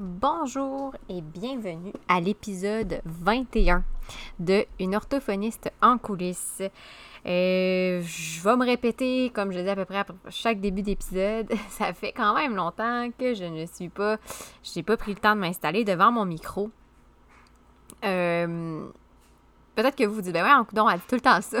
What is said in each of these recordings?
Bonjour et bienvenue à l'épisode 21 de Une orthophoniste en coulisses. Euh, je vais me répéter, comme je dis à peu près à chaque début d'épisode, ça fait quand même longtemps que je ne suis pas, j'ai pas pris le temps de m'installer devant mon micro. Euh, peut-être que vous vous dites, ben ouais, coudon, elle dit tout le temps ça.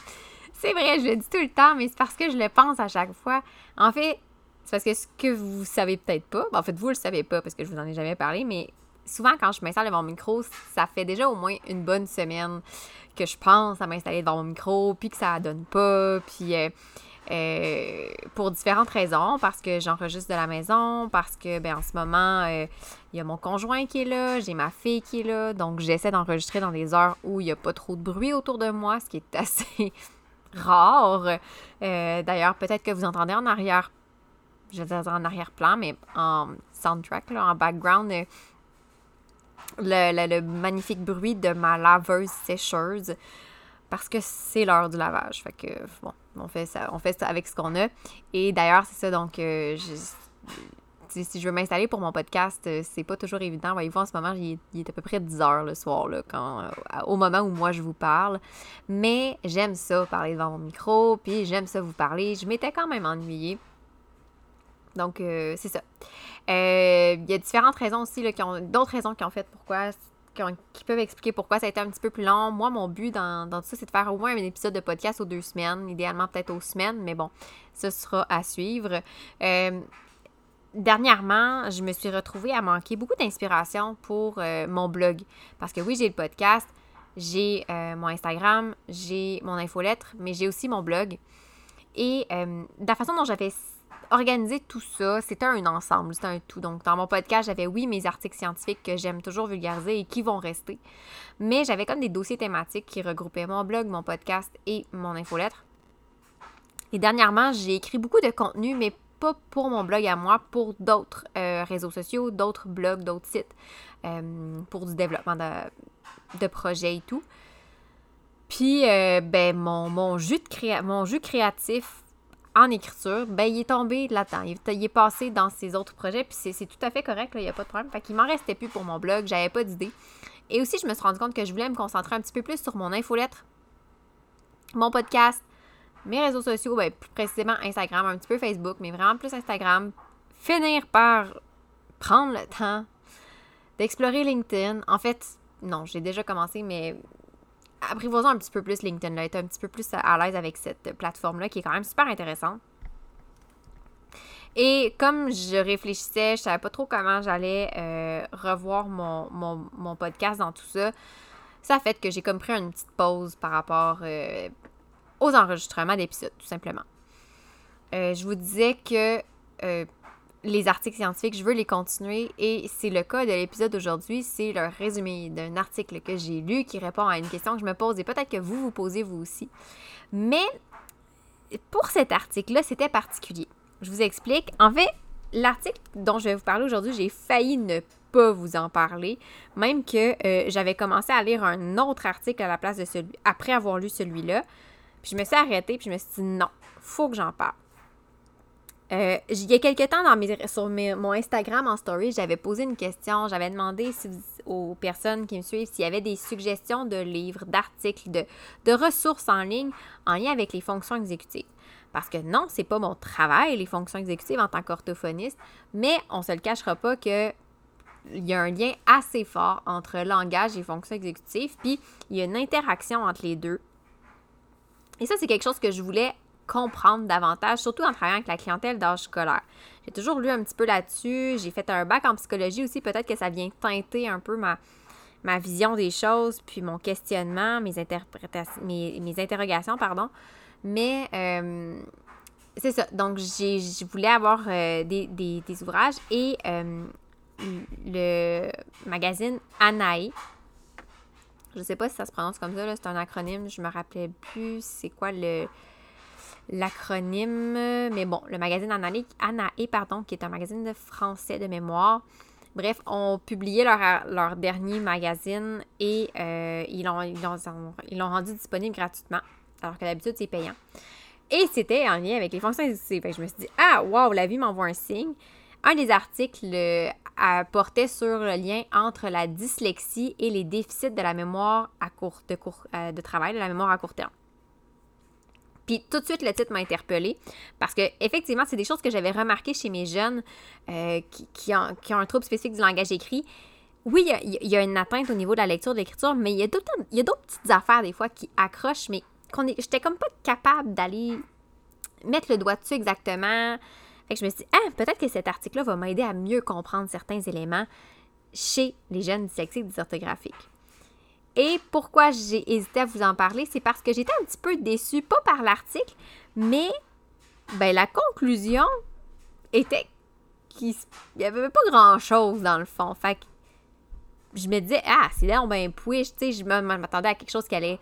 c'est vrai, je le dis tout le temps, mais c'est parce que je le pense à chaque fois. En fait, c'est parce que ce que vous savez peut-être pas, ben, en fait, vous le savez pas parce que je vous en ai jamais parlé, mais souvent quand je m'installe devant mon micro, ça fait déjà au moins une bonne semaine que je pense à m'installer devant mon micro, puis que ça donne pas, puis euh, euh, pour différentes raisons, parce que j'enregistre de la maison, parce que ben en ce moment euh, il y a mon conjoint qui est là, j'ai ma fille qui est là, donc j'essaie d'enregistrer dans des heures où il n'y a pas trop de bruit autour de moi, ce qui est assez rare. D'ailleurs, peut-être que vous entendez en arrière je veux dire en arrière-plan, mais en soundtrack, en background, euh, le, magnifique bruit de ma laveuse sécheuse parce que c'est l'heure du lavage. Fait que, bon, on fait ça, on fait ça avec ce qu'on a. Et d'ailleurs, c'est ça, donc, euh, si je veux m'installer pour mon podcast, euh, c'est pas toujours évident. Voyez-vous, en ce moment, il est, à peu près 10 heures le soir, là, quand, au moment où moi je vous parle. Mais j'aime ça, parler devant mon micro, puis j'aime ça vous parler. Je m'étais quand même ennuyée donc, euh, c'est ça. Euh, il y a différentes raisons aussi, là, qui ont, d'autres raisons qui ont fait pourquoi, qui, peuvent expliquer pourquoi ça a été un petit peu plus long. Moi, mon but dans, tout ça, c'est de faire au moins un épisode de podcast aux deux semaines, idéalement peut-être aux semaines, mais bon, ce sera à suivre. Euh, dernièrement, je me suis retrouvée à manquer beaucoup d'inspiration pour mon blog. Parce que oui, j'ai le podcast, j'ai mon Instagram, j'ai mon infolettre, mais j'ai aussi mon blog. Et de la façon dont j'avais organiser tout ça, c'était un ensemble, c'était un tout. Donc, dans mon podcast, j'avais, oui, mes articles scientifiques que j'aime toujours vulgariser et qui vont rester. Mais j'avais comme des dossiers thématiques qui regroupaient mon blog, mon podcast et mon infolettre. Et dernièrement, j'ai écrit beaucoup de contenu, mais pas pour mon blog à moi, pour d'autres euh, réseaux sociaux, d'autres blogs, d'autres sites, euh, pour du développement de, projets et tout. Puis, euh, ben, jus de mon jus créatif en écriture, ben il est tombé là-dedans. Il, est passé dans ses autres projets, puis c'est tout à fait correct, il n'y a pas de problème. Fait qu'il m'en restait plus pour mon blog, j'avais pas d'idée. Et aussi, je me suis rendu compte que je voulais me concentrer un petit peu plus sur mon infolettre, mon podcast, mes réseaux sociaux, ben, plus précisément Instagram, un petit peu Facebook, mais vraiment plus Instagram. Finir par prendre le temps d'explorer LinkedIn. En fait, non, j'ai déjà commencé, mais apprivoisons un petit peu plus LinkedIn, là, être un petit peu plus à l'aise avec cette plateforme-là qui est quand même super intéressante. Et comme je réfléchissais, je savais pas trop comment j'allais euh, revoir mon, podcast dans tout ça, ça a fait que j'ai comme pris une petite pause par rapport euh, aux enregistrements d'épisodes, tout simplement. Euh, je vous disais que les articles scientifiques, je veux les continuer et c'est le cas de l'épisode d'aujourd'hui. C'est le résumé d'un article que j'ai lu qui répond à une question que je me pose et peut-être que vous vous posez vous aussi. Mais pour cet article-là, c'était particulier. Je vous explique. En fait, l'article dont je vais vous parler aujourd'hui, j'ai failli ne pas vous en parler, même que euh, j'avais commencé à lire un autre article à la place de celui après avoir lu celui-là. Puis je me suis arrêtée, puis je me suis dit non, faut que j'en parle. Euh, il y a quelques temps, sur mon Instagram en story, j'avais posé une question. J'avais demandé aux personnes qui me suivent s'il y avait des suggestions de livres, d'articles, de, de, ressources en ligne en lien avec les fonctions exécutives. Parce que non, c'est pas mon travail, les fonctions exécutives en tant qu'orthophoniste, mais on se le cachera pas que il y a un lien assez fort entre langage et fonctions exécutives, puis il y a une interaction entre les deux. Et ça, c'est quelque chose que je voulais comprendre davantage, surtout en travaillant avec la clientèle d'âge scolaire. J'ai toujours lu un petit peu là-dessus. J'ai fait un bac en psychologie aussi. Peut-être que ça vient teinter un peu ma, ma vision des choses, puis mon questionnement, mes, interprétations, mes, interrogations, pardon. Mais euh, c'est ça. Donc, je voulais avoir euh, des, des, ouvrages et euh, le magazine Anae. Je sais pas si ça se prononce comme ça, c'est un acronyme, je me rappelais plus c'est quoi le, l'acronyme, mais bon, le magazine Anae, pardon, qui est un magazine de français de mémoire. Bref, ont publié leur, leur dernier magazine et euh, ils l'ont ils rendu disponible gratuitement, alors que d'habitude, c'est payant. Et c'était en lien avec les fonctions exécutives. je me suis dit, ah, wow, la vie m'envoie un signe. Un des articles portait sur le lien entre la dyslexie et les déficits de la mémoire à court, de, euh, de travail, de la mémoire à court terme. Puis tout de suite, le titre m'a interpellée parce que effectivement, c'est des choses que j'avais remarquées chez mes jeunes euh, qui, ont, un trouble spécifique du langage écrit. Oui, il y, a, une atteinte au niveau de la lecture, de l'écriture, mais il y a d'autres petites affaires des fois qui accrochent, mais j'étais comme pas capable d'aller mettre le doigt dessus exactement. Fait que je me suis dit, ah, peut-être que cet article-là va m'aider à mieux comprendre certains éléments chez les jeunes dyslexiques dysorthographiques. Et pourquoi j'ai hésité à vous en parler, c'est parce que j'étais un petit peu déçue, pas par l'article, mais ben, la conclusion était qu'il n'y avait pas grand-chose dans le fond. Fait que je me disais, ah, c'est là, on ben push, tu sais, je m'attendais à quelque chose qui allait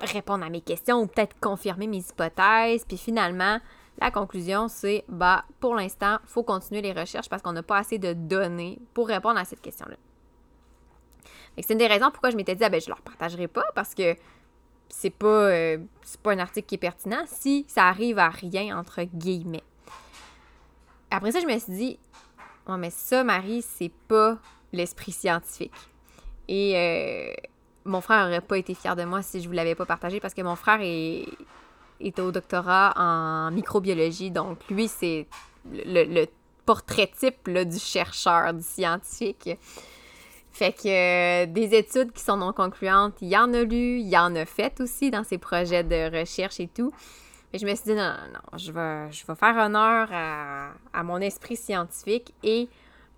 répondre à mes questions ou peut-être confirmer mes hypothèses. Puis finalement, la conclusion, c'est, bah, pour l'instant, il faut continuer les recherches parce qu'on n'a pas assez de données pour répondre à cette question-là. C'est une des raisons pourquoi je m'étais dit, ah ben, je leur partagerai pas parce que c'est pas, euh, pas un article qui est pertinent si ça arrive à rien, entre guillemets. Après ça, je me suis dit, oh, mais ça, Marie, c'est pas l'esprit scientifique. Et euh, mon frère n'aurait pas été fier de moi si je vous l'avais pas partagé parce que mon frère est, est au doctorat en microbiologie. Donc, lui, c'est le, portrait type du chercheur, du scientifique. Fait que euh, des études qui sont non concluantes, il y en a lu, il y en a fait aussi dans ses projets de recherche et tout. Mais je me suis dit, non, non, non, je vais, je vais faire honneur à, à mon esprit scientifique et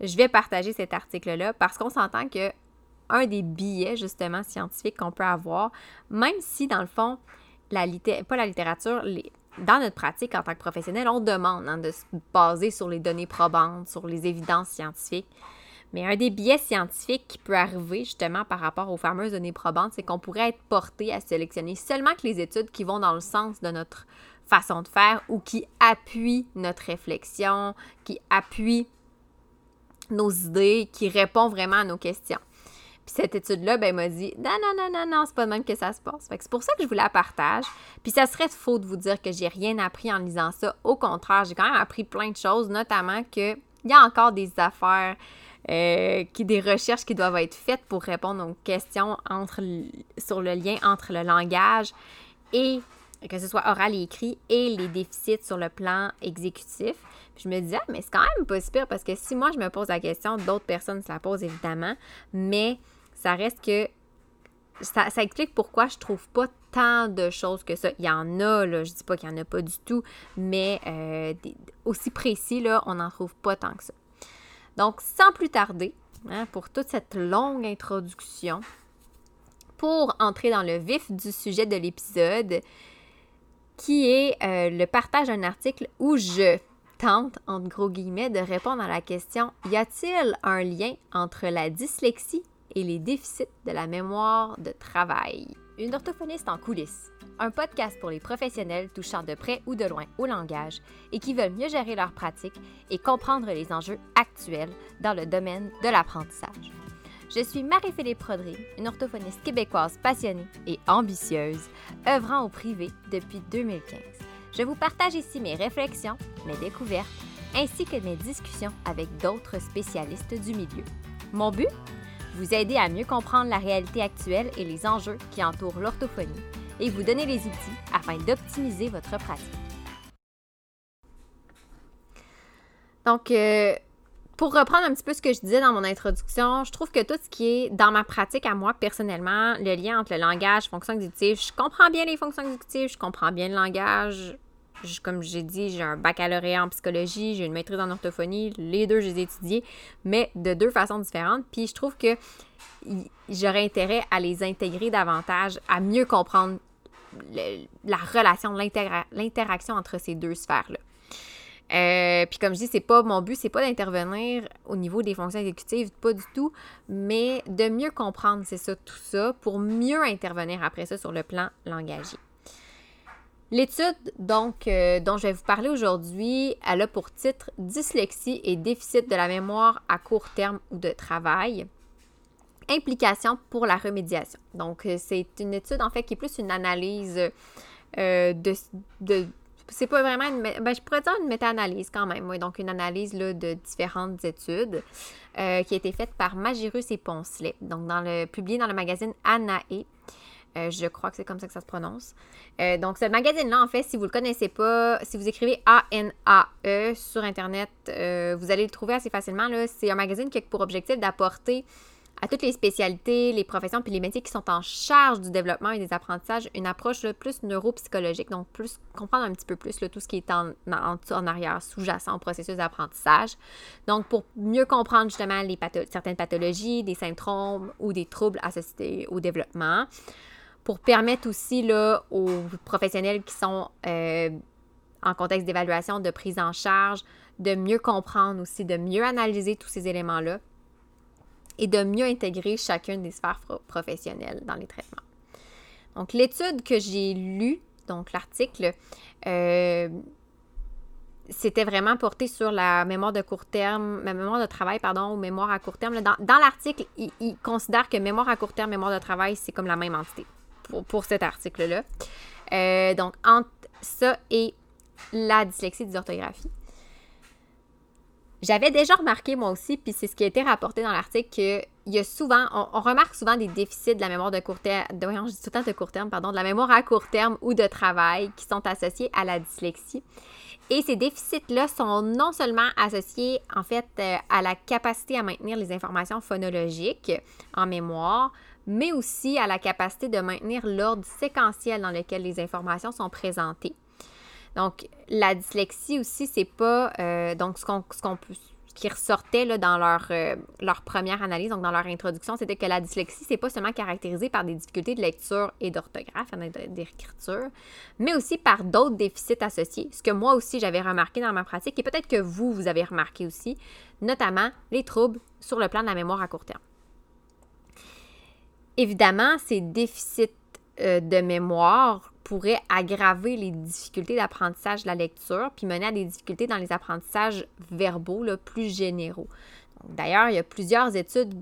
je vais partager cet article-là parce qu'on s'entend que un des billets, justement, scientifiques qu'on peut avoir, même si, dans le fond, la pas la littérature, les, dans notre pratique en tant que professionnel, on demande hein, de se baser sur les données probantes, sur les évidences scientifiques. Mais un des biais scientifiques qui peut arriver justement par rapport aux fameuses données probantes, c'est qu'on pourrait être porté à sélectionner seulement que les études qui vont dans le sens de notre façon de faire ou qui appuient notre réflexion, qui appuient nos idées, qui répondent vraiment à nos questions. Puis cette étude-là, ben, m'a dit non, non, non, non, non, c'est pas de même que ça se passe. Fait que c'est pour ça que je vous la partage. Puis ça serait faux de vous dire que j'ai rien appris en lisant ça. Au contraire, j'ai quand même appris plein de choses, notamment qu'il y a encore des affaires, euh, qui, des recherches qui doivent être faites pour répondre aux questions sur le lien entre le langage et que ce soit oral et écrit, et les déficits sur le plan exécutif. Puis je me disais, ah, mais c'est quand même pas super parce que si moi je me pose la question, d'autres personnes se la posent évidemment, mais ça reste que ça, explique pourquoi je trouve pas tant de choses que ça. Il y en a, là, je dis pas qu'il y en a pas du tout, mais euh, aussi précis, là, on n'en trouve pas tant que ça. Donc, sans plus tarder, hein, pour toute cette longue introduction, pour entrer dans le vif du sujet de l'épisode, qui est euh, le partage d'un article où je tente, entre gros guillemets, de répondre à la question y a-t-il un lien entre la dyslexie et les déficits de la mémoire de travail? Une orthophoniste en coulisses, un podcast pour les professionnels touchant de près ou de loin au langage et qui veulent mieux gérer leur pratique et comprendre les enjeux actuels dans le domaine de l'apprentissage. Je suis Marie-Philippe Prodry, une orthophoniste québécoise passionnée et ambitieuse, œuvrant au privé depuis 2015. Je vous partage ici mes réflexions, mes découvertes, ainsi que mes discussions avec d'autres spécialistes du milieu. Mon but? Vous aider à mieux comprendre la réalité actuelle et les enjeux qui entourent l'orthophonie et vous donner les outils afin d'optimiser votre pratique. Donc, euh, pour reprendre un petit peu ce que je disais dans mon introduction, je trouve que tout ce qui est dans ma pratique à moi personnellement, le lien entre le langage, fonctions exécutives, je comprends bien les fonctions exécutives, je comprends bien le langage. comme j'ai dit, j'ai un baccalauréat en psychologie, j'ai une maîtrise en orthophonie, les deux, je les ai étudiés, mais de deux façons différentes. Puis je trouve que j'aurais intérêt à les intégrer davantage, à mieux comprendre la relation, l'interaction entre ces deux sphères-là. Euh, puis comme je dis, c'est pas mon but, c'est pas d'intervenir au niveau des fonctions exécutives, pas du tout, mais de mieux comprendre, c'est ça, tout ça, pour mieux intervenir après ça sur le plan langagier. L'étude donc euh, dont je vais vous parler aujourd'hui, elle a pour titre Dyslexie et déficit de la mémoire à court terme ou de travail. Implications pour la remédiation. Donc, euh, c'est une étude en fait qui est plus une analyse de, de c'est pas vraiment une, ben, je pourrais dire une méta-analyse quand même, oui, donc une analyse là, de différentes études euh, qui a été faite par Magirus et Poncelet, donc dans le, publié dans le magazine Anae. Euh, je crois que c'est comme ça que ça se prononce. Euh, donc, ce magazine-là, en fait, si vous ne le connaissez pas, si vous écrivez A-N-A-E sur Internet, vous allez le trouver assez facilement. C'est un magazine qui a pour objectif d'apporter à toutes les spécialités, les professions puis les métiers qui sont en charge du développement et des apprentissages, une approche plus neuropsychologique, donc plus comprendre un petit peu plus tout ce qui est en, arrière, sous-jacent au processus d'apprentissage. Donc, pour mieux comprendre justement certaines pathologies, des symptômes ou des troubles associés au développement, pour permettre aussi aux professionnels qui sont euh, en contexte d'évaluation, de prise en charge, de mieux comprendre aussi, de mieux analyser tous ces éléments-là et de mieux intégrer chacune des sphères professionnelles dans les traitements. Donc, l'étude que j'ai lue, donc l'article, euh, c'était vraiment porté sur la mémoire de court terme, ma mémoire de travail, pardon, ou mémoire à court terme. Dans, l'article, il, considère que mémoire à court terme, mémoire de travail, c'est comme la même entité pour, cet article-là. Euh, donc, entre ça et la dyslexie dysorthographie. J'avais déjà remarqué moi aussi, puis c'est ce qui a été rapporté dans l'article, qu'il y a souvent, on, remarque souvent des déficits de la mémoire de court terme, pardon, de la mémoire à court terme ou de travail qui sont associés à la dyslexie. Et ces déficits-là sont non seulement associés en fait euh, à la capacité à maintenir les informations phonologiques en mémoire, mais aussi à la capacité de maintenir l'ordre séquentiel dans lequel les informations sont présentées. Donc, la dyslexie aussi, c'est pas. Euh, donc, ce qu'on ce qui ressortait là, dans leur, euh, leur première analyse, donc dans leur introduction, c'était que la dyslexie, c'est pas seulement caractérisé par des difficultés de lecture et d'orthographe, d'écriture, mais aussi par d'autres déficits associés, ce que moi aussi j'avais remarqué dans ma pratique et peut-être que vous, vous avez remarqué aussi, notamment les troubles sur le plan de la mémoire à court terme. Évidemment, ces déficits euh, de mémoire pourrait aggraver les difficultés d'apprentissage de la lecture, puis mener à des difficultés dans les apprentissages verbaux plus généraux. D'ailleurs, il y a plusieurs études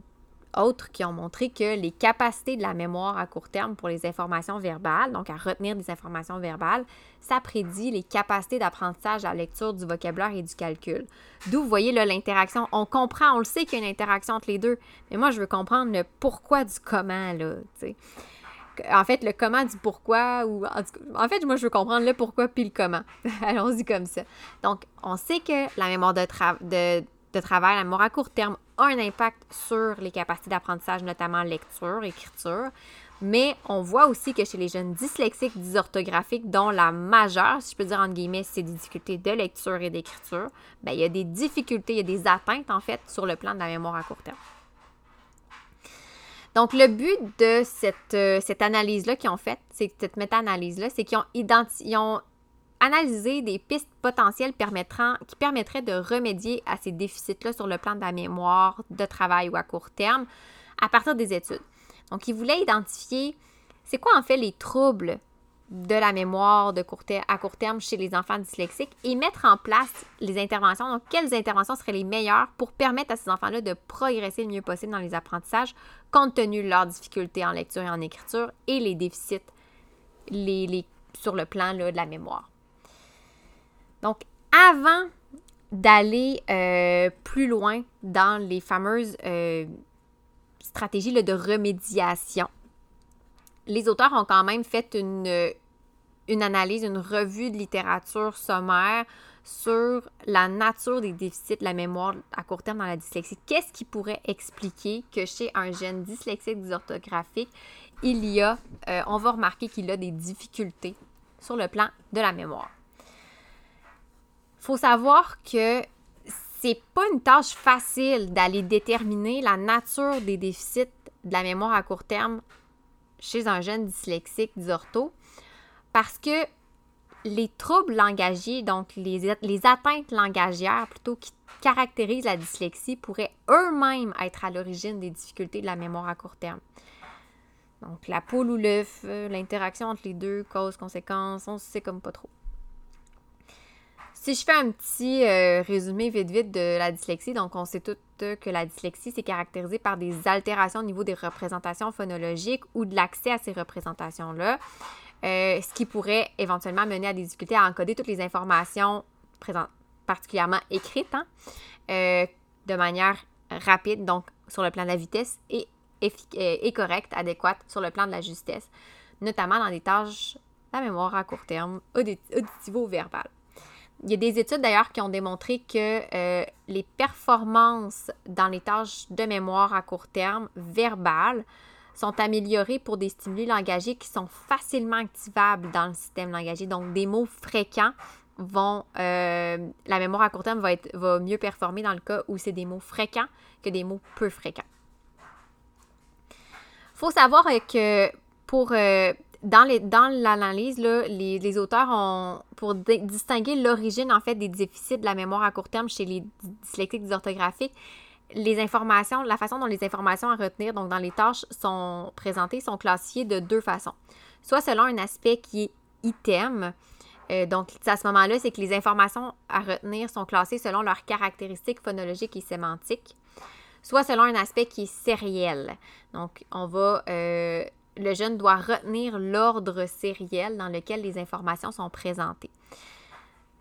autres qui ont montré que les capacités de la mémoire à court terme pour les informations verbales, donc à retenir des informations verbales, ça prédit les capacités d'apprentissage à la lecture du vocabulaire et du calcul. D'où, vous voyez, l'interaction. On comprend, on le sait qu'il y a une interaction entre les deux, mais moi, je veux comprendre le pourquoi du comment, là, en fait, le comment du pourquoi, ou en, fait, moi, je veux comprendre le pourquoi puis le comment. Allons-y comme ça. Donc, on sait que la mémoire de, de, travail, la mémoire à court terme, a un impact sur les capacités d'apprentissage, notamment lecture, écriture. Mais on voit aussi que chez les jeunes dyslexiques, dysorthographiques, dont la majeure, si je peux dire entre guillemets, c'est des difficultés de lecture et d'écriture, ben, il y a des difficultés, il y a des atteintes en fait sur le plan de la mémoire à court terme. Donc, le but de cette, euh, analyse-là qu'ils ont faite, cette méta-analyse-là, c'est qu'ils ont, ont analysé des pistes potentielles permettant, qui permettraient de remédier à ces déficits-là sur le plan de la mémoire, de travail ou à court terme à partir des études. Donc, ils voulaient identifier c'est quoi en fait les troubles de la mémoire de court à court terme chez les enfants dyslexiques et mettre en place les interventions. Donc, quelles interventions seraient les meilleures pour permettre à ces enfants-là de progresser le mieux possible dans les apprentissages compte tenu de leurs difficultés en lecture et en écriture et les déficits les, sur le plan de la mémoire? Donc, avant d'aller euh, plus loin dans les fameuses euh, stratégies de remédiation, les auteurs ont quand même fait une, une analyse, une revue de littérature sommaire sur la nature des déficits de la mémoire à court terme dans la dyslexie. Qu'est-ce qui pourrait expliquer que chez un jeune dyslexique dysorthographique, il y a, euh, on va remarquer qu'il a des difficultés sur le plan de la mémoire? Il faut savoir que c'est pas une tâche facile d'aller déterminer la nature des déficits de la mémoire à court terme chez un jeune dyslexique dysortho parce que les troubles langagiers, donc les, les atteintes langagières plutôt qui caractérisent la dyslexie, pourraient eux-mêmes être à l'origine des difficultés de la mémoire à court terme. Donc la poule ou l'œuf, euh, l'interaction entre les deux, cause, conséquence, on sait comme pas trop. Si je fais un petit euh, résumé vite vite de la dyslexie, donc on sait toutes que la dyslexie c'est caractérisé par des altérations au niveau des représentations phonologiques ou de l'accès à ces représentations-là. Euh, ce qui pourrait éventuellement mener à des difficultés à encoder toutes les informations présentes, particulièrement écrites, hein, euh, de manière rapide, donc sur le plan de la vitesse, et, et correcte, adéquate sur le plan de la justesse, notamment dans des tâches de la mémoire à court terme, auditivo-verbales. Il y a des études d'ailleurs qui ont démontré que euh, les performances dans les tâches de mémoire à court terme verbales sont améliorées pour des stimuli langagiers qui sont facilement activables dans le système langagier. Donc, des mots fréquents vont. Euh, la mémoire à court terme va, être, mieux performer dans le cas où c'est des mots fréquents que des mots peu fréquents. Il faut savoir que pour euh, dans, l'analyse, les, les, auteurs ont, pour distinguer l'origine en fait des déficits de la mémoire à court terme chez les dyslexiques dysorthographiques, les informations, la façon dont les informations à retenir, donc dans les tâches, sont présentées, sont classifiées de deux façons. Soit selon un aspect qui est item, euh, donc à ce moment-là, c'est que les informations à retenir sont classées selon leurs caractéristiques phonologiques et sémantiques, soit selon un aspect qui est sériel. Donc, on va euh, le jeune doit retenir l'ordre sériel dans lequel les informations sont présentées.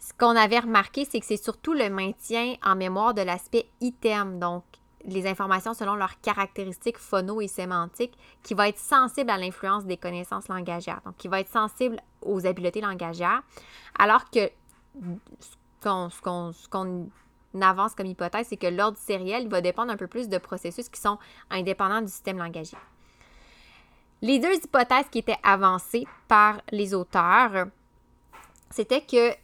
Ce qu'on avait remarqué, c'est que c'est surtout le maintien en mémoire de l'aspect item, donc les informations selon leurs caractéristiques phono et sémantiques, qui va être sensible à l'influence des connaissances langagières, donc qui va être sensible aux habiletés langagières, alors que ce qu'on avance comme hypothèse, c'est que l'ordre sériel va dépendre un peu plus de processus qui sont indépendants du système langagier. Les deux hypothèses qui étaient avancées par les auteurs, c'était que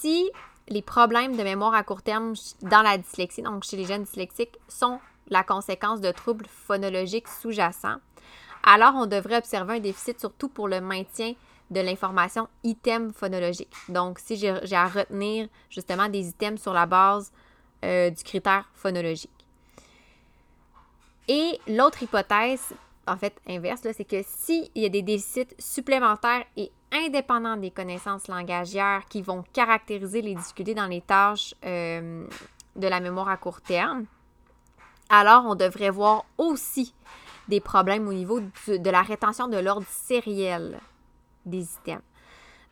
si les problèmes de mémoire à court terme dans la dyslexie, donc chez les jeunes dyslexiques, sont la conséquence de troubles phonologiques sous-jacents, alors on devrait observer un déficit surtout pour le maintien de l'information item phonologique. Donc, si j'ai à retenir justement des items sur la base euh, du critère phonologique. Et l'autre hypothèse en fait inverse, c'est que s'il y a des déficits supplémentaires et indépendants des connaissances langagières qui vont caractériser les difficultés dans les tâches euh, de la mémoire à court terme, alors on devrait voir aussi des problèmes au niveau de la rétention de l'ordre sériel des items.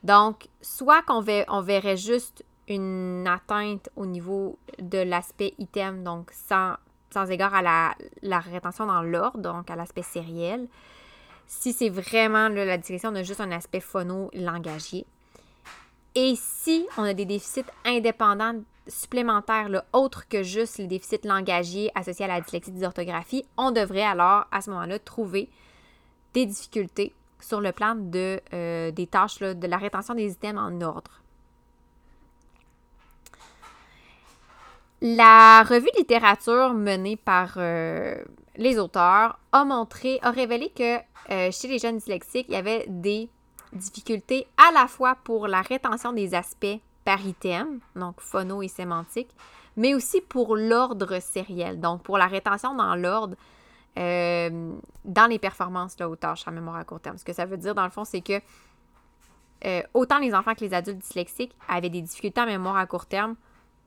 Donc, soit qu'on on verrait juste une atteinte au niveau de l'aspect item, donc sans sans égard à la, rétention dans l'ordre, donc à l'aspect sériel. Si c'est vraiment la discrétion, on a juste un aspect phono-langagier. Et si on a des déficits indépendants supplémentaires, autres que juste les déficits langagiers associés à la dyslexie dysorthographie, on devrait alors à ce moment-là trouver des difficultés sur le plan de, euh, des tâches de la rétention des items en ordre. La revue littérature menée par euh, les auteurs a montré, a révélé que euh, chez les jeunes dyslexiques, il y avait des difficultés à la fois pour la rétention des aspects par item, donc phono et sémantique, mais aussi pour l'ordre sériel, donc pour la rétention dans l'ordre euh, dans les performances là, aux tâches en mémoire à court terme. Ce que ça veut dire, dans le fond, c'est que autant les enfants que les adultes dyslexiques avaient des difficultés en mémoire à court terme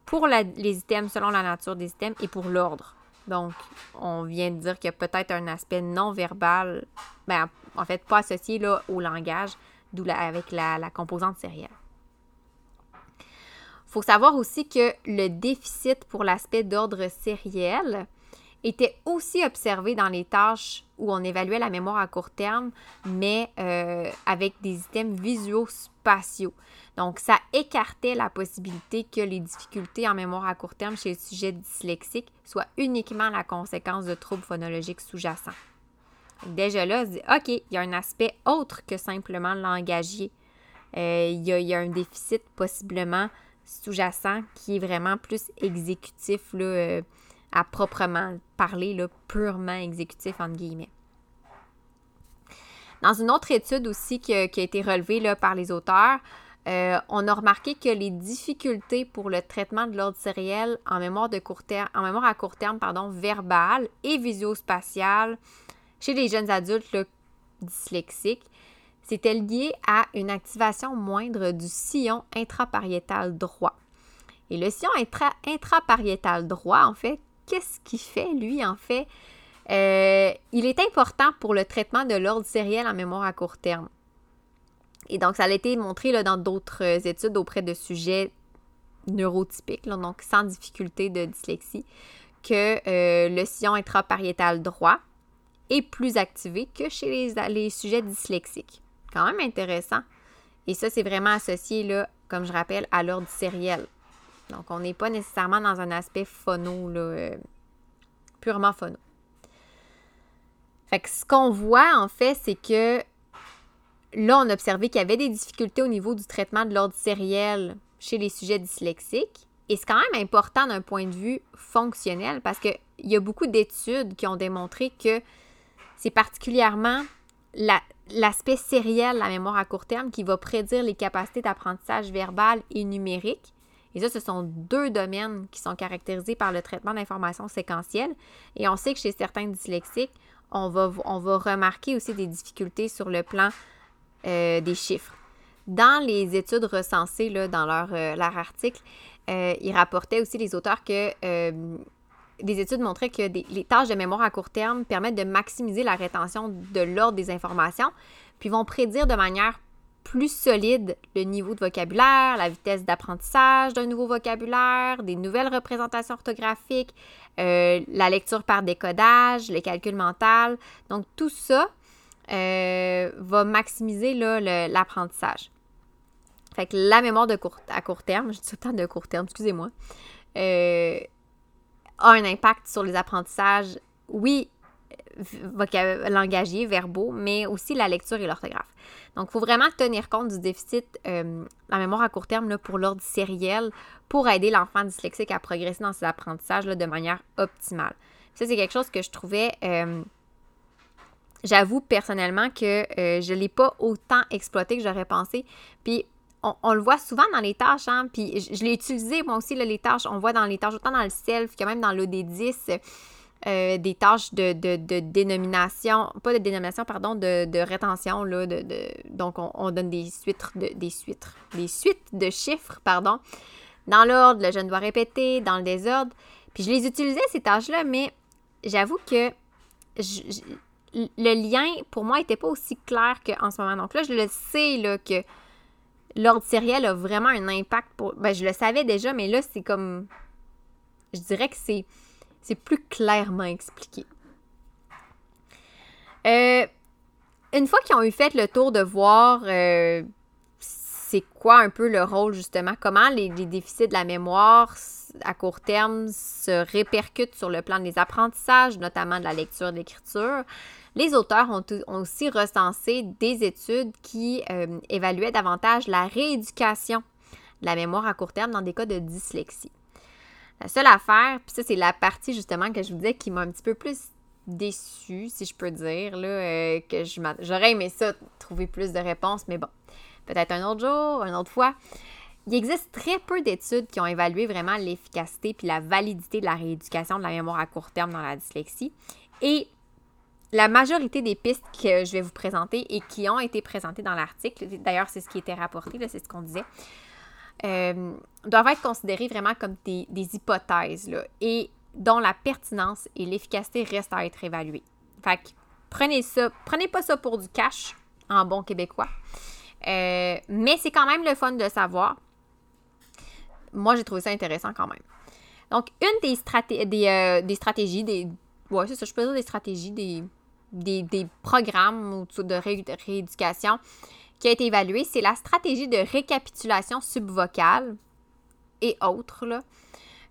pour les items selon la nature des items et pour l'ordre. Donc, on vient de dire qu'il y a peut-être un aspect non verbal, ben, en fait, pas associé au langage, d'où avec la, la composante sérielle. Il faut savoir aussi que le déficit pour l'aspect d'ordre sériel était aussi observé dans les tâches où on évaluait la mémoire à court terme, mais euh, avec des items visuo-spatiaux. Donc, ça écartait la possibilité que les difficultés en mémoire à court terme chez le sujet dyslexique soient uniquement la conséquence de troubles phonologiques sous-jacents. Déjà là, on se dit, OK, il y a un aspect autre que simplement langagier. Euh, il, y a, un déficit possiblement sous-jacent qui est vraiment plus exécutif, là, euh, à proprement parler, là, purement exécutif, entre guillemets. Dans une autre étude aussi qui a, été relevée là, par les auteurs, euh, on a remarqué que les difficultés pour le traitement de l'ordre sériel en mémoire, de court terme, en mémoire à court terme pardon, verbale et visio-spatiale chez les jeunes adultes dyslexiques, c'était lié à une activation moindre du sillon intrapariétal droit. Et le sillon intra intrapariétal droit, en fait, qu'est-ce qu'il fait, lui, en fait? Euh, il est important pour le traitement de l'ordre sériel en mémoire à court terme. Et donc, ça a été montré dans d'autres euh, études auprès de sujets neurotypiques, donc sans difficulté de dyslexie, que euh, le sillon intrapariétal droit est plus activé que chez les, sujets dyslexiques. Quand même intéressant. Et ça, c'est vraiment associé, comme je rappelle, à l'ordre sériel. Donc, on n'est pas nécessairement dans un aspect phono, là, euh, purement phono. Fait que ce qu'on voit, en fait, c'est que là, on a observé qu'il y avait des difficultés au niveau du traitement de l'ordre sériel chez les sujets dyslexiques. Et c'est quand même important d'un point de vue fonctionnel parce qu'il y a beaucoup d'études qui ont démontré que c'est particulièrement l'aspect sériel, la mémoire à court terme, qui va prédire les capacités d'apprentissage verbal et numérique. Et ça, ce sont deux domaines qui sont caractérisés par le traitement d'informations séquentielles. Et on sait que chez certains dyslexiques, on va, on va remarquer aussi des difficultés sur le plan euh, des chiffres. Dans les études recensées là, dans leur, euh, leur article, euh, ils rapportaient aussi les auteurs que des études montraient que les tâches de mémoire à court terme permettent de maximiser la rétention de l'ordre des informations, puis vont prédire de manière plus solide le niveau de vocabulaire, la vitesse d'apprentissage d'un nouveau vocabulaire, des nouvelles représentations orthographiques, euh, la lecture par décodage, le calcul mental. Donc, tout ça euh, va maximiser l'apprentissage. Fait que la mémoire de court, à court terme, je dis tout le temps de court terme, excusez-moi, euh, a un impact sur les apprentissages, oui, langagiers, verbaux, mais aussi la lecture et l'orthographe. Donc, il faut vraiment tenir compte du déficit, euh, la mémoire à court terme pour l'ordre sériel, pour aider l'enfant dyslexique à progresser dans ses apprentissages de manière optimale. Ça, c'est quelque chose que je trouvais... Euh, j'avoue personnellement que euh, je ne l'ai pas autant exploité que j'aurais pensé. Puis on, le voit souvent dans les tâches, hein, puis je, l'ai utilisé moi aussi, là, les tâches, on voit dans les tâches, autant dans le self que même dans l'OD10, euh, des tâches de, dénomination, pas de dénomination, pardon, de, rétention, là, de, donc on, donne des suites, de, des suites, des suites de chiffres, pardon, dans l'ordre, le jeune doit répéter, dans le désordre, puis je les utilisais, ces tâches-là, mais j'avoue que le lien, pour moi, n'était pas aussi clair qu'en ce moment. Donc là, je le sais, là, que l'ordre sériel a vraiment un impact pour. Ben, je le savais déjà, mais là, c'est comme. Je dirais que c'est, c'est plus clairement expliqué. Euh, une fois qu'ils ont eu fait le tour de voir euh, c'est quoi un peu le rôle, justement, comment les, déficits de la mémoire à court terme se répercutent sur le plan des apprentissages, notamment de la lecture et de l'écriture, les auteurs ont, aussi recensé des études qui euh, évaluaient davantage la rééducation de la mémoire à court terme dans des cas de dyslexie. La seule affaire, puis ça c'est la partie justement que je vous disais qui m'a un petit peu plus déçue, si je peux dire, là, euh, que j'aurais aimé ça, trouver plus de réponses, mais bon, peut-être un autre jour, une autre fois. Il existe très peu d'études qui ont évalué vraiment l'efficacité puis la validité de la rééducation de la mémoire à court terme dans la dyslexie. Et la majorité des pistes que je vais vous présenter et qui ont été présentées dans l'article, d'ailleurs c'est ce qui était rapporté, c'est ce qu'on disait, euh, doivent être considérées vraiment comme des, hypothèses et dont la pertinence et l'efficacité restent à être évaluées. Fait que prenez ça, prenez pas ça pour du cash en bon québécois, euh, mais c'est quand même le fun de savoir. Moi, j'ai trouvé ça intéressant quand même. Donc, une des, des, euh, des stratégies, des, ouais, c'est ça, je peux dire des stratégies, des, des, programmes de rééducation qui a été évalué, c'est la stratégie de récapitulation subvocale et autres.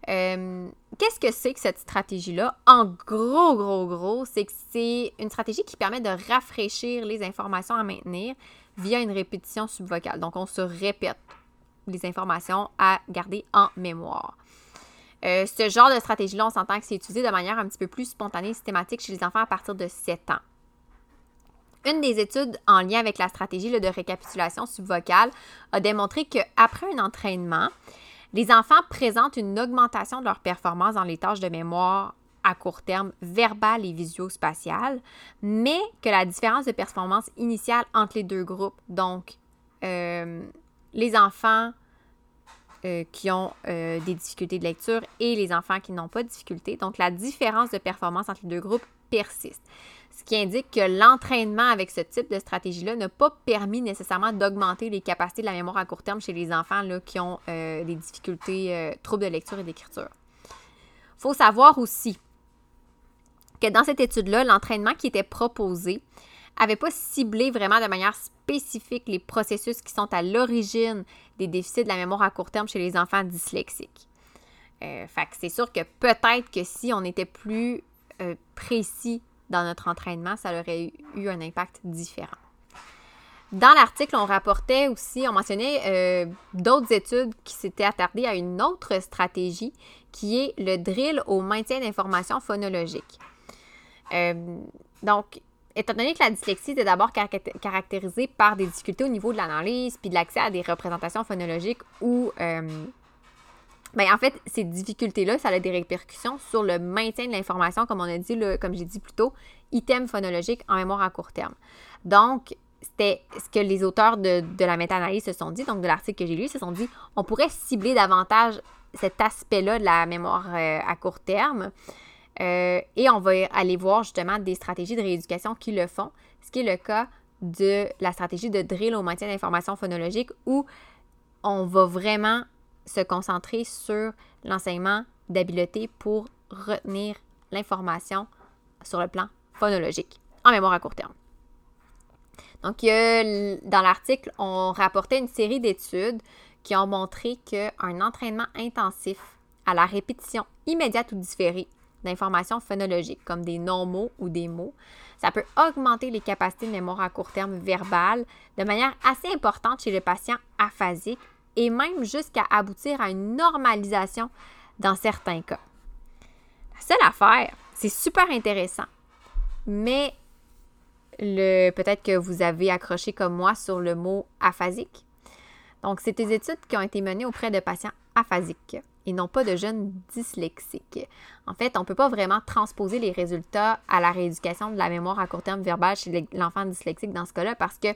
Euh, qu'est-ce que c'est que cette stratégie-là? En gros, gros, gros, c'est que c'est une stratégie qui permet de rafraîchir les informations à maintenir via une répétition subvocale. Donc, on se répète les informations à garder en mémoire. Euh, ce genre de stratégie-là, on s'entend que c'est utilisé de manière un petit peu plus spontanée et systématique chez les enfants à partir de 7 ans. Une des études en lien avec la stratégie de récapitulation subvocale a démontré qu'après un entraînement, les enfants présentent une augmentation de leur performance dans les tâches de mémoire à court terme verbale et visio-spatiale, mais que la différence de performance initiale entre les deux groupes, donc euh, les enfants euh, qui ont euh, des difficultés de lecture et les enfants qui n'ont pas de difficultés. Donc, la différence de performance entre les deux groupes persiste. Ce qui indique que l'entraînement avec ce type de stratégie-là n'a pas permis nécessairement d'augmenter les capacités de la mémoire à court terme chez les enfants qui ont des difficultés, troubles de lecture et d'écriture. Il faut savoir aussi que dans cette étude-là, l'entraînement qui était proposé n'avait pas ciblé vraiment de manière spécifique les processus qui sont à l'origine des déficits de la mémoire à court terme chez les enfants dyslexiques. Euh, c'est sûr que peut-être que si on était plus euh, précis dans notre entraînement, ça aurait eu un impact différent. Dans l'article, on rapportait aussi, on mentionnait euh, d'autres études qui s'étaient attardées à une autre stratégie qui est le drill au maintien d'informations phonologiques. donc, étant donné que la dyslexie est d'abord caractérisée par des difficultés au niveau de l'analyse puis de l'accès à des représentations phonologiques ou. Euh, ben, en fait, ces difficultés-là, ça a des répercussions sur le maintien de l'information, comme on a dit, comme j'ai dit plus tôt, item phonologique en mémoire à court terme. Donc, c'était ce que les auteurs de, la méta-analyse se sont dit, donc de l'article que j'ai lu, se sont dit, on pourrait cibler davantage cet aspect-là de la mémoire euh, à court terme euh, et on va aller voir justement des stratégies de rééducation qui le font, ce qui est le cas de la stratégie de drill au maintien d'informations phonologiques où on va vraiment se concentrer sur l'enseignement d'habileté pour retenir l'information sur le plan phonologique en mémoire à court terme. Donc, dans l'article, on rapportait une série d'études qui ont montré qu'un entraînement intensif à la répétition immédiate ou différée d'informations phonologiques, comme des non-mots ou des mots. Ça peut augmenter les capacités de mémoire à court terme verbale de manière assez importante chez le patient aphasique et même jusqu'à aboutir à une normalisation dans certains cas. La seule affaire, c'est super intéressant, mais le, peut-être que vous avez accroché comme moi sur le mot aphasique. Donc, c'est des études qui ont été menées auprès de patients aphasiques et non pas de jeunes dyslexiques. En fait, on ne peut pas vraiment transposer les résultats à la rééducation de la mémoire à court terme verbale chez l'enfant dyslexique dans ce cas-là parce que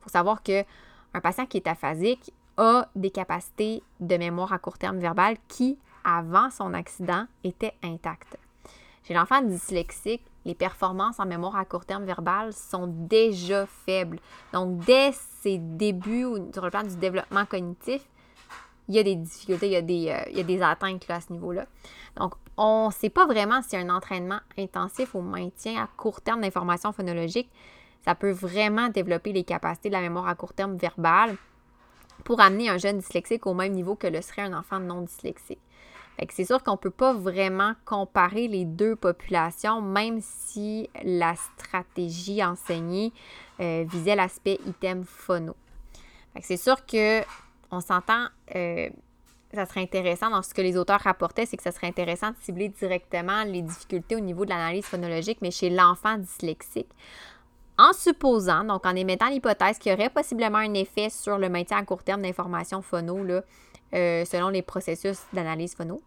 faut savoir que un patient qui est aphasique a des capacités de mémoire à court terme verbale qui, avant son accident, étaient intactes. Chez l'enfant dyslexique, les performances en mémoire à court terme verbale sont déjà faibles. Donc, dès ses débuts sur le plan du développement cognitif, il y a des difficultés, il y a des, euh, des atteintes à ce niveau-là. Donc, on ne sait pas vraiment si un entraînement intensif au maintien à court terme d'informations phonologiques, ça peut vraiment développer les capacités de la mémoire à court terme verbale pour amener un jeune dyslexique au même niveau que le serait un enfant non dyslexique. C'est sûr qu'on ne peut pas vraiment comparer les deux populations, même si la stratégie enseignée euh, visait l'aspect item phono. C'est sûr que on s'entend, euh, ça serait intéressant dans ce que les auteurs rapportaient, c'est que ça serait intéressant de cibler directement les difficultés au niveau de l'analyse phonologique, mais chez l'enfant dyslexique. En supposant, donc en émettant l'hypothèse qu'il y aurait possiblement un effet sur le maintien à court terme d'informations phono, là, euh, selon les processus d'analyse phono.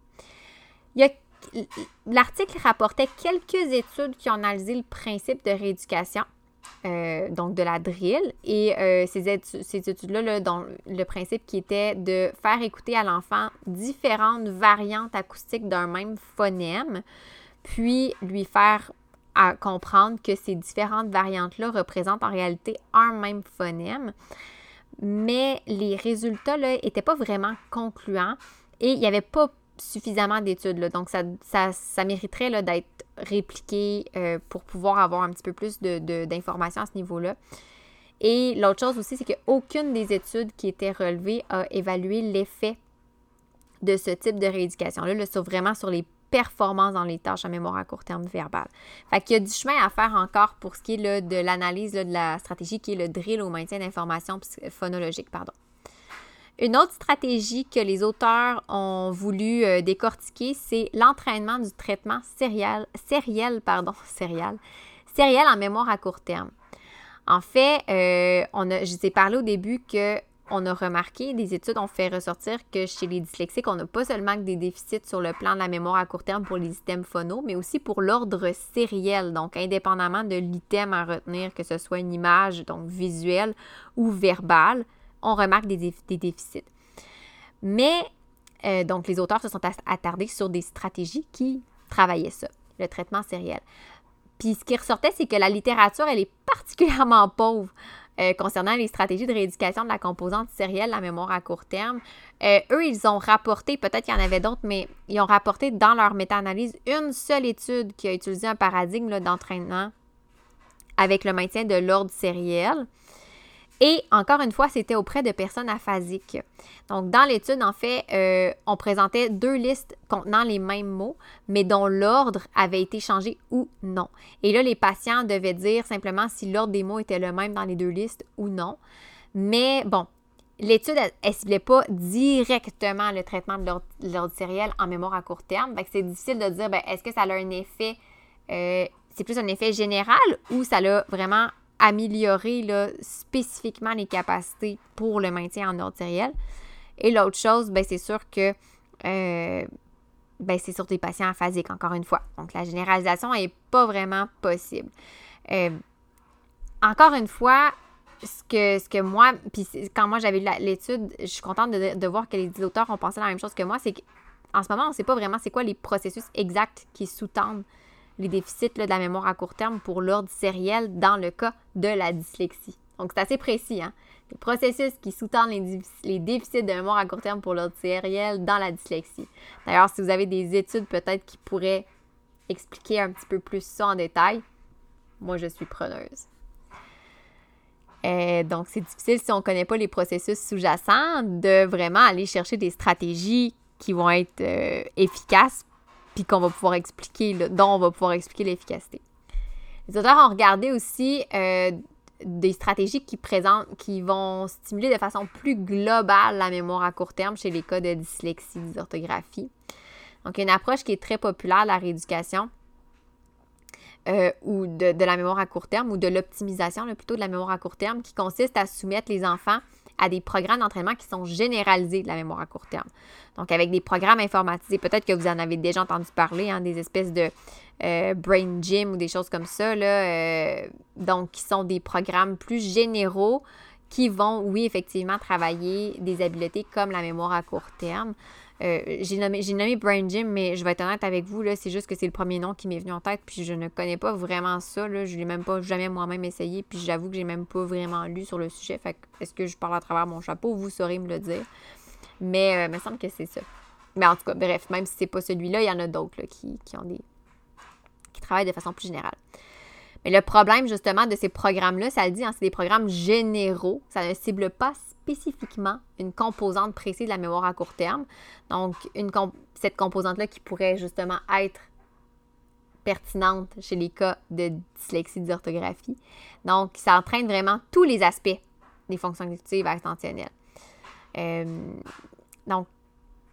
L'article rapportait quelques études qui ont analysé le principe de rééducation euh, donc de la drill. Et euh, ces, études-là, le principe qui était de faire écouter à l'enfant différentes variantes acoustiques d'un même phonème, puis lui faire comprendre que ces différentes variantes-là représentent en réalité un même phonème. Mais les résultats n'étaient pas vraiment concluants et il n'y avait pas suffisamment d'études. Donc, ça, ça, ça mériterait d'être répliqué euh, pour pouvoir avoir un petit peu plus d'informations de, à ce niveau-là. Et l'autre chose aussi, c'est qu'aucune des études qui étaient relevées a évalué l'effet de ce type de rééducation-là, là, vraiment sur les performances dans les tâches à mémoire à court terme verbale. Fait qu'il y a du chemin à faire encore pour ce qui est de l'analyse de la stratégie qui est le drill au maintien d'informations phonologiques. Pardon. Une autre stratégie que les auteurs ont voulu euh, décortiquer, c'est l'entraînement du traitement sériel, sériel, pardon, sériel, sériel en mémoire à court terme. En fait, euh, on a, je vous ai parlé au début que on a remarqué, des études ont fait ressortir que chez les dyslexiques, on n'a pas seulement des déficits sur le plan de la mémoire à court terme pour les items phono, mais aussi pour l'ordre sériel, donc indépendamment de l'item à retenir, que ce soit une image, donc visuelle ou verbale on remarque des, déficits. Mais Euh, donc, les auteurs se sont attardés sur des stratégies qui travaillaient ça, le traitement sériel. Puis, ce qui ressortait, c'est que la littérature, elle est particulièrement pauvre euh, concernant les stratégies de rééducation de la composante sérielle, la mémoire à court terme. Euh, eux, ils ont rapporté, peut-être qu'il y en avait d'autres, mais ils ont rapporté dans leur méta-analyse une seule étude qui a utilisé un paradigme d'entraînement avec le maintien de l'ordre sériel. Et encore une fois, c'était auprès de personnes aphasiques. Donc, dans l'étude, en fait, euh, on présentait deux listes contenant les mêmes mots, mais dont l'ordre avait été changé ou non. Et là, les patients devaient dire simplement si l'ordre des mots était le même dans les deux listes ou non. Mais bon, l'étude, elle ne ciblait pas directement le traitement de l'ordre sériel en mémoire à court terme. c'est difficile de dire, ben, est-ce que ça a un effet, euh, c'est plus un effet général ou ça l'a vraiment améliorer là, spécifiquement les capacités pour le maintien en ordre sériel. Et l'autre chose, ben, c'est sûr que euh, ben, c'est sur des patients aphasiques, encore une fois. Donc, la généralisation n'est pas vraiment possible. Euh, encore une fois, ce que, ce que moi, puis quand moi j'avais l'étude, je suis contente de, de, voir que les auteurs ont pensé la même chose que moi, c'est qu'en ce moment, on ne sait pas vraiment c'est quoi les processus exacts qui sous-tendent les déficits de la mémoire à court terme pour l'ordre sériel dans le cas de la dyslexie. Donc, c'est assez précis. Hein? Les processus qui sous-tendent les, déficits de mémoire à court terme pour l'ordre sériel dans la dyslexie. D'ailleurs, si vous avez des études peut-être qui pourraient expliquer un petit peu plus ça en détail, moi, je suis preneuse. Euh, donc, c'est difficile si on ne connaît pas les processus sous-jacents de vraiment aller chercher des stratégies qui vont être euh, efficaces puis qu'on va pouvoir expliquer, dont on va pouvoir expliquer l'efficacité. Les auteurs ont regardé aussi euh, des stratégies qui présentent, qui vont stimuler de façon plus globale la mémoire à court terme chez les cas de dyslexie, dysorthographie. Donc, une approche qui est très populaire, la rééducation, euh, ou de, de, la mémoire à court terme, ou de l'optimisation, plutôt de la mémoire à court terme, qui consiste à soumettre les enfants à des programmes d'entraînement qui sont généralisés de la mémoire à court terme. Donc, avec des programmes informatisés, peut-être que vous en avez déjà entendu parler, hein, des espèces de euh, brain gym ou des choses comme ça, là, euh, donc qui sont des programmes plus généraux qui vont, oui, effectivement, travailler des habiletés comme la mémoire à court terme. Euh, j'ai nommé, nommé Brain Gym, mais je vais être honnête avec vous, c'est juste que c'est le premier nom qui m'est venu en tête, puis je ne connais pas vraiment ça, là, je l'ai même pas jamais moi-même essayé, puis j'avoue que j'ai même pas vraiment lu sur le sujet, fait est-ce que je parle à travers mon chapeau, vous saurez me le dire. Mais euh, il me semble que c'est ça. Mais en tout cas, bref, même si c'est pas celui-là, il y en a d'autres qui, qui ont des. qui travaillent de façon plus générale. Mais le problème, justement, de ces programmes-là, ça le dit, hein, c'est des programmes généraux. Ça ne cible pas spécifiquement une composante précise de la mémoire à court terme. Donc, une cette composante-là qui pourrait justement être pertinente chez les cas de dyslexie d'orthographie. Donc, ça entraîne vraiment tous les aspects des fonctions exécutives extentionnelles. Euh, donc,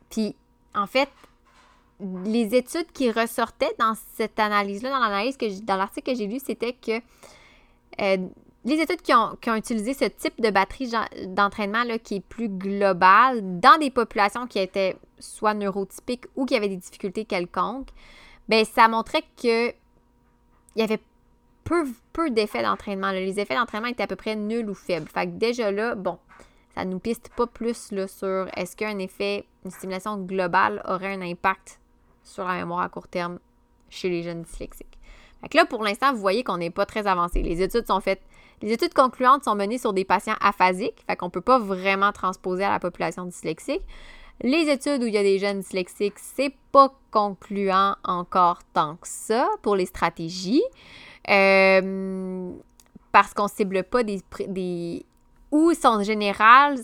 puis, en fait, les études qui ressortaient dans cette analyse-là, dans l'analyse que dans l'article que j'ai lu, c'était que euh, les études qui ont, utilisé ce type de batterie d'entraînement qui est plus global dans des populations qui étaient soit neurotypiques ou qui avaient des difficultés quelconques, ben ça montrait que il y avait peu, peu d'effets d'entraînement. Les effets d'entraînement étaient à peu près nuls ou faibles. Fait que déjà là, bon, ça nous piste pas plus là, sur est-ce qu'un effet, une stimulation globale aurait un impact sur la mémoire à court terme chez les jeunes dyslexiques. Fait que là, pour l'instant, vous voyez qu'on n'est pas très avancé. Les études sont faites, les études concluantes sont menées sur des patients aphasiques, fait qu'on ne peut pas vraiment transposer à la population dyslexique. Les études où il y a des jeunes dyslexiques, c'est pas concluant encore tant que ça pour les stratégies. Euh, parce qu'on cible pas des, des ou sont générales,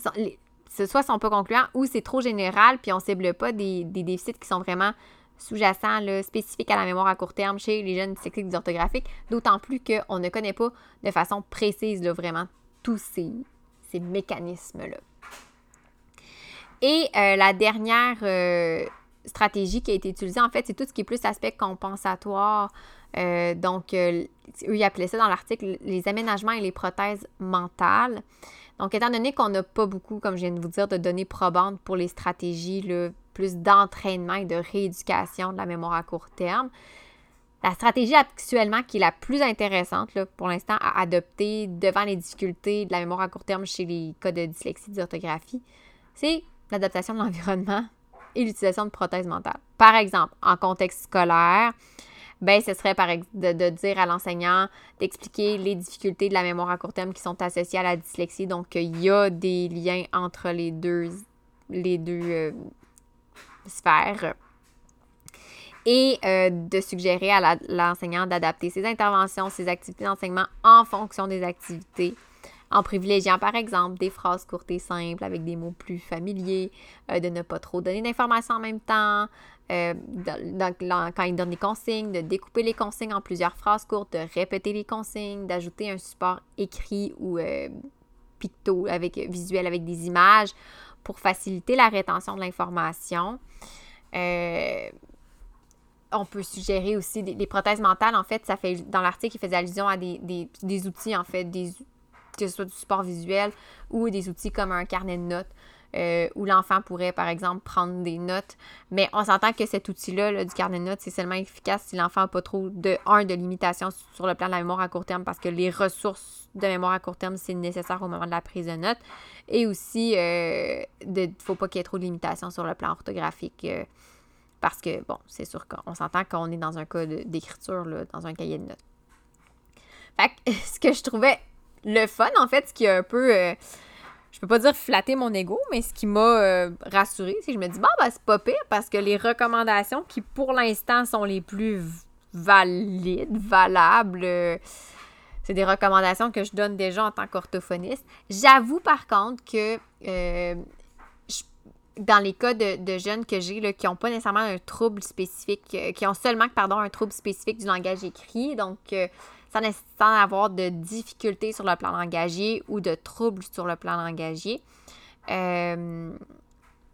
soit sont pas concluants, ou c'est trop général, puis on cible pas des déficits qui sont vraiment sous-jacent spécifique à la mémoire à court terme chez les jeunes dyslexiques orthographiques, d'autant plus qu'on ne connaît pas de façon précise vraiment tous ces, mécanismes-là. Et euh, la dernière euh, stratégie qui a été utilisée, en fait, c'est tout ce qui est plus aspect compensatoire. Euh, donc, eux, ils appelaient ça dans l'article les aménagements et les prothèses mentales. Donc, étant donné qu'on n'a pas beaucoup, comme je viens de vous dire, de données probantes pour les stratégies plus d'entraînement et de rééducation de la mémoire à court terme, la stratégie actuellement qui est la plus intéressante pour l'instant à adopter devant les difficultés de la mémoire à court terme chez les cas de dyslexie, d'orthographie, c'est l'adaptation de l'environnement et l'utilisation de prothèses mentales. Par exemple, en contexte scolaire, ben ce serait par de, de dire à l'enseignant d'expliquer les difficultés de la mémoire à court terme qui sont associées à la dyslexie. Donc, il y a des liens entre les deux, les deux euh, sphères. Et euh, de suggérer à l'enseignant d'adapter ses interventions, ses activités d'enseignement en fonction des activités en privilégiant par exemple des phrases courtes et simples avec des mots plus familiers, euh, de ne pas trop donner d'informations en même temps, euh, quand il donne des consignes, de découper les consignes en plusieurs phrases courtes, de répéter les consignes, d'ajouter un support écrit ou picto avec visuel avec des images pour faciliter la rétention de l'information. on peut suggérer aussi des, prothèses mentales. En fait, ça fait dans l'article, il faisait allusion à des, des outils, en fait, des, que ce soit du support visuel ou des outils comme un carnet de notes. Euh, où l'enfant pourrait, par exemple, prendre des notes. Mais on s'entend que cet outil-là, du carnet de notes, c'est seulement efficace si l'enfant n'a pas trop de, un, de limitations sur le plan de la mémoire à court terme, parce que les ressources de mémoire à court terme, c'est nécessaire au moment de la prise de notes. Et aussi, il euh, ne faut pas qu'il y ait trop de limitations sur le plan orthographique. Euh, parce que, bon, c'est sûr qu'on s'entend qu'on est dans un cas d'écriture, dans un cahier de notes. Fait que, ce que je trouvais le fun, en fait, ce qui a un peu. Euh, je peux pas dire flatter mon ego, mais ce qui m'a euh, rassurée, c'est que je me dis, bon, bah, c'est pas pire parce que les recommandations qui, pour l'instant, sont les plus valides, valables, euh, c'est des recommandations que je donne déjà en tant qu'orthophoniste. J'avoue, par contre, que dans les cas de, jeunes que j'ai qui n'ont pas nécessairement un trouble spécifique, qui ont seulement pardon, un trouble spécifique du langage écrit, donc sans avoir de difficultés sur le plan langagier ou de troubles sur le plan langagier. Euh,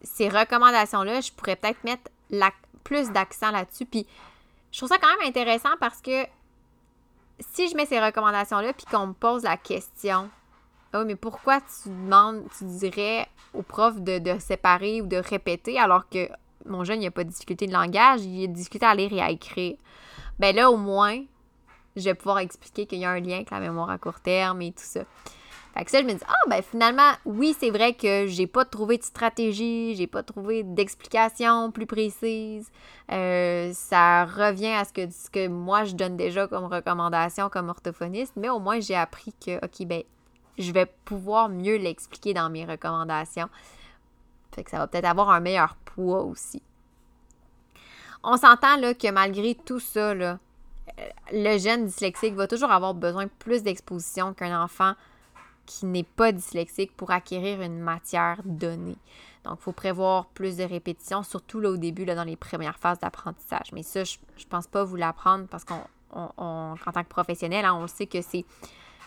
ces recommandations-là, je pourrais peut-être mettre plus d'accent là-dessus. Puis je trouve ça quand même intéressant parce que si je mets ces recommandations-là puis qu'on me pose la question, oh, mais pourquoi tu demandes, tu dirais au prof de, de séparer ou de répéter alors que mon jeune, il n'a pas de difficulté de langage, il a de difficulté à lire et à écrire. Ben là, au moins, je vais pouvoir expliquer qu'il y a un lien avec la mémoire à court terme et tout ça. Fait que ça, je me dis, ah, ben finalement, oui, c'est vrai que j'ai pas trouvé de stratégie, j'ai pas trouvé d'explication plus précise. Euh, ça revient à ce que, ce que moi, je donne déjà comme recommandation comme orthophoniste, mais au moins, j'ai appris que, OK, ben, je vais pouvoir mieux l'expliquer dans mes recommandations. Fait que ça va peut-être avoir un meilleur poids aussi. On s'entend là que malgré tout ça, là, le jeune dyslexique va toujours avoir besoin plus d'exposition qu'un enfant qui n'est pas dyslexique pour acquérir une matière donnée. Donc, il faut prévoir plus de répétitions, surtout là au début, là, dans les premières phases d'apprentissage. Mais ça, je ne pense pas vous l'apprendre parce qu'en tant que professionnel, hein, on sait que c'est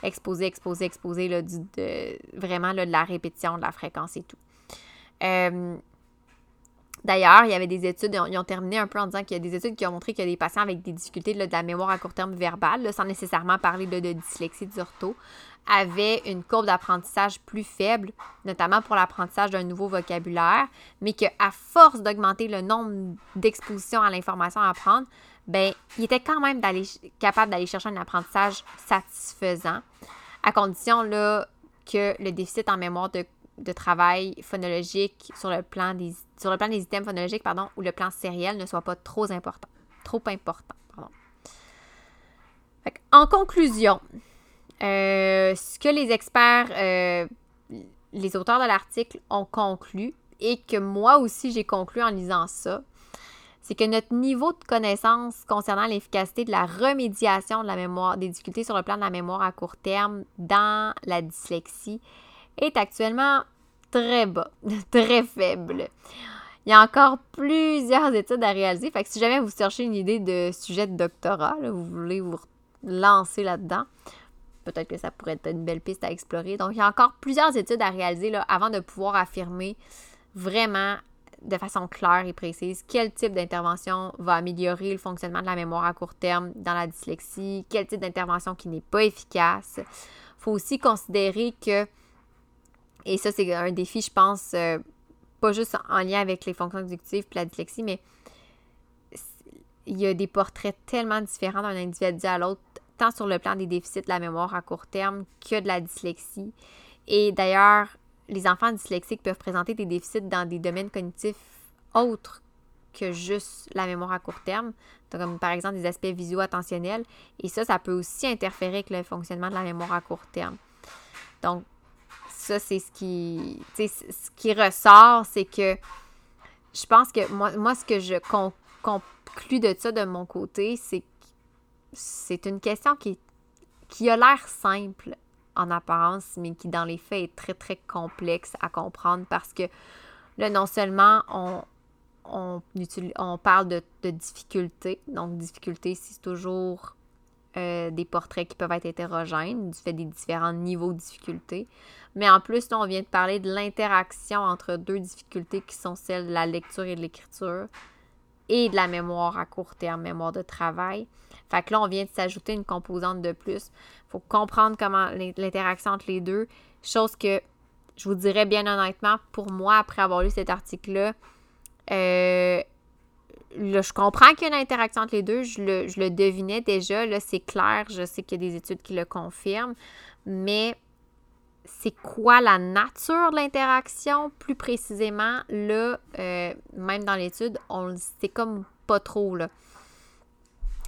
exposer, exposer, exposer là, de, vraiment de la répétition, de la fréquence et tout. Euh, D'ailleurs, il y avait des études, ils ont terminé un peu en disant qu'il y a des études qui ont montré que des patients avec des difficultés de la mémoire à court terme verbale, sans nécessairement parler de, de dyslexie d'ortho, avaient une courbe d'apprentissage plus faible, notamment pour l'apprentissage d'un nouveau vocabulaire, mais qu'à force d'augmenter le nombre d'expositions à l'information à apprendre, ben, il était quand même capable d'aller chercher un apprentissage satisfaisant, à condition là, que le déficit en mémoire de de travail phonologique sur le plan des, sur le plan des items phonologiques pardon, ou le plan sériel ne soit pas trop important. Trop important. Pardon. en conclusion, euh, ce que les experts, euh, les auteurs de l'article ont conclu et que moi aussi j'ai conclu en lisant ça, c'est que notre niveau de connaissance concernant l'efficacité de la remédiation de la mémoire, des difficultés sur le plan de la mémoire à court terme dans la dyslexie est actuellement très bas, très faible. Il y a encore plusieurs études à réaliser. Fait que si jamais vous cherchez une idée de sujet de doctorat, vous voulez vous lancer là-dedans, peut-être que ça pourrait être une belle piste à explorer. Donc, il y a encore plusieurs études à réaliser avant de pouvoir affirmer vraiment de façon claire et précise quel type d'intervention va améliorer le fonctionnement de la mémoire à court terme dans la dyslexie, quel type d'intervention qui n'est pas efficace. Il faut aussi considérer que et ça, c'est un défi, je pense, euh, pas juste en lien avec les fonctions exécutives et la dyslexie, mais il y a des portraits tellement différents d'un individu à l'autre, tant sur le plan des déficits de la mémoire à court terme que de la dyslexie. Et d'ailleurs, les enfants dyslexiques peuvent présenter des déficits dans des domaines cognitifs autres que juste la mémoire à court terme, comme par exemple des aspects visuo-attentionnels. Et ça, ça peut aussi interférer avec le fonctionnement de la mémoire à court terme. Donc, ça, c'est ce qui, ce qui ressort, c'est que je pense que moi, moi ce que je conclus de ça de mon côté, c'est que c'est une question qui, qui a l'air simple en apparence, mais qui dans les faits est très, très complexe à comprendre parce que là, non seulement on, on, on parle de, de difficultés, donc difficulté, c'est toujours euh, des portraits qui peuvent être hétérogènes du fait des différents niveaux de difficulté. Mais en plus, là, on vient de parler de l'interaction entre deux difficultés qui sont celles de la lecture et de l'écriture et de la mémoire à court terme, mémoire de travail. Fait que là, on vient de s'ajouter une composante de plus. Il faut comprendre comment l'interaction entre les deux. Chose que je vous dirais bien honnêtement, pour moi, après avoir lu cet article-là, euh, je comprends qu'il y a une interaction entre les deux. Je le, je le devinais déjà. Là, c'est clair. Je sais qu'il y a des études qui le confirment. Mais c'est quoi la nature de l'interaction? Plus précisément? Là, euh, même dans l'étude, on c'est comme pas trop. Là.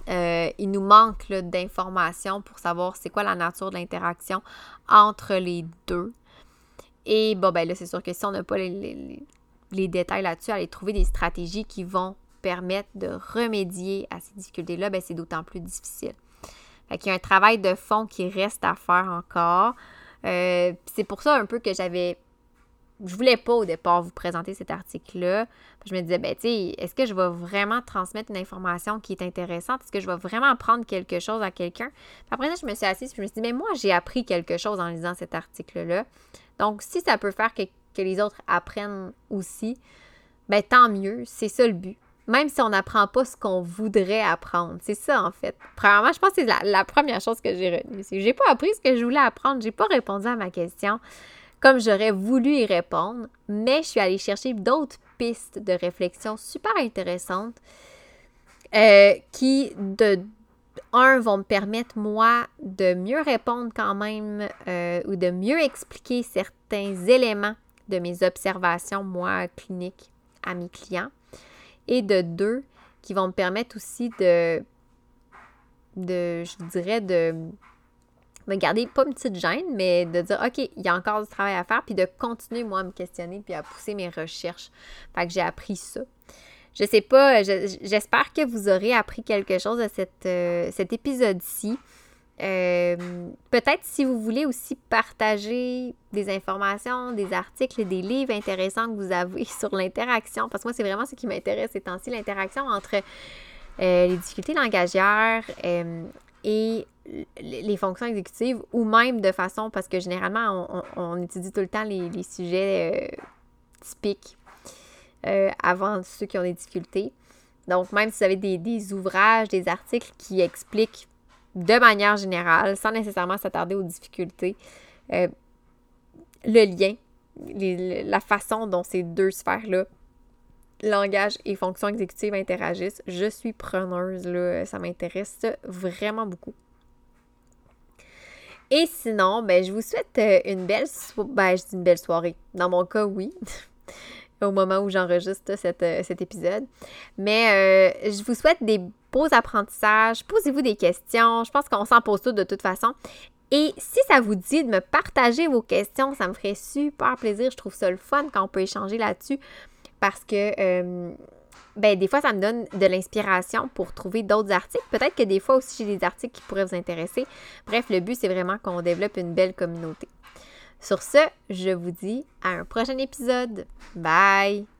Euh, il nous manque d'informations pour savoir c'est quoi la nature de l'interaction entre les deux. Et bon, ben là, c'est sûr que si on n'a pas les, les détails là-dessus, aller trouver des stratégies qui vont permettre de remédier à ces difficultés-là, ben c'est d'autant plus difficile. Fait qu'il y a un travail de fond qui reste à faire encore. Euh, c'est pour ça un peu que j'avais. Je voulais pas au départ vous présenter cet article-là. Je me disais, ben, tu est-ce que je vais vraiment transmettre une information qui est intéressante? Est-ce que je vais vraiment apprendre quelque chose à quelqu'un? Après ça, je me suis assise et je me suis dit, mais moi, j'ai appris quelque chose en lisant cet article-là. Donc, si ça peut faire que, que les autres apprennent aussi, ben, tant mieux. C'est ça le but même si on n'apprend pas ce qu'on voudrait apprendre. C'est ça, en fait. Premièrement, je pense que c'est la, première chose que j'ai retenue. C'est j'ai pas appris ce que je voulais apprendre. J'ai pas répondu à ma question comme j'aurais voulu y répondre, mais je suis allée chercher d'autres pistes de réflexion super intéressantes euh, qui, de un, vont me permettre, moi, de mieux répondre quand même euh, ou de mieux expliquer certains éléments de mes observations, moi, cliniques à mes clients et de deux qui vont me permettre aussi de, de je dirais, de me garder pas une petite gêne, mais de dire, OK, il y a encore du travail à faire, puis de continuer, moi, à me questionner, puis à pousser mes recherches. Fait que j'ai appris ça. Je sais pas, j'espère que vous aurez appris quelque chose de cette, euh, cet épisode-ci. Euh, peut-être si vous voulez aussi partager des informations, des articles, des livres intéressants que vous avez sur l'interaction, parce que moi, c'est vraiment ce qui m'intéresse ces temps-ci, l'interaction entre euh, les difficultés langagières euh, et les fonctions exécutives, ou même de façon, parce que généralement, on, étudie tout le temps les, sujets typiques avant ceux qui ont des difficultés. Donc, même si vous avez des ouvrages, des articles qui expliquent de manière générale, sans nécessairement s'attarder aux difficultés, euh, le lien, la façon dont ces deux sphères-là, langage et fonction exécutive interagissent, je suis preneuse, là, ça m'intéresse vraiment beaucoup. Et sinon, ben, je vous souhaite euh, une belle, ben, je dis une belle soirée. Dans mon cas, oui. au moment où j'enregistre euh, cet épisode. Mais je vous souhaite des beaux apprentissages, posez-vous des questions. Je pense qu'on s'en pose toutes de toute façon. Et si ça vous dit de me partager vos questions, ça me ferait super plaisir. Je trouve ça le fun quand on peut échanger là-dessus parce que euh, ben, des fois, ça me donne de l'inspiration pour trouver d'autres articles. Peut-être que des fois aussi, j'ai des articles qui pourraient vous intéresser. Bref, le but, c'est vraiment qu'on développe une belle communauté. Sur ce, je vous dis à un prochain épisode. Bye!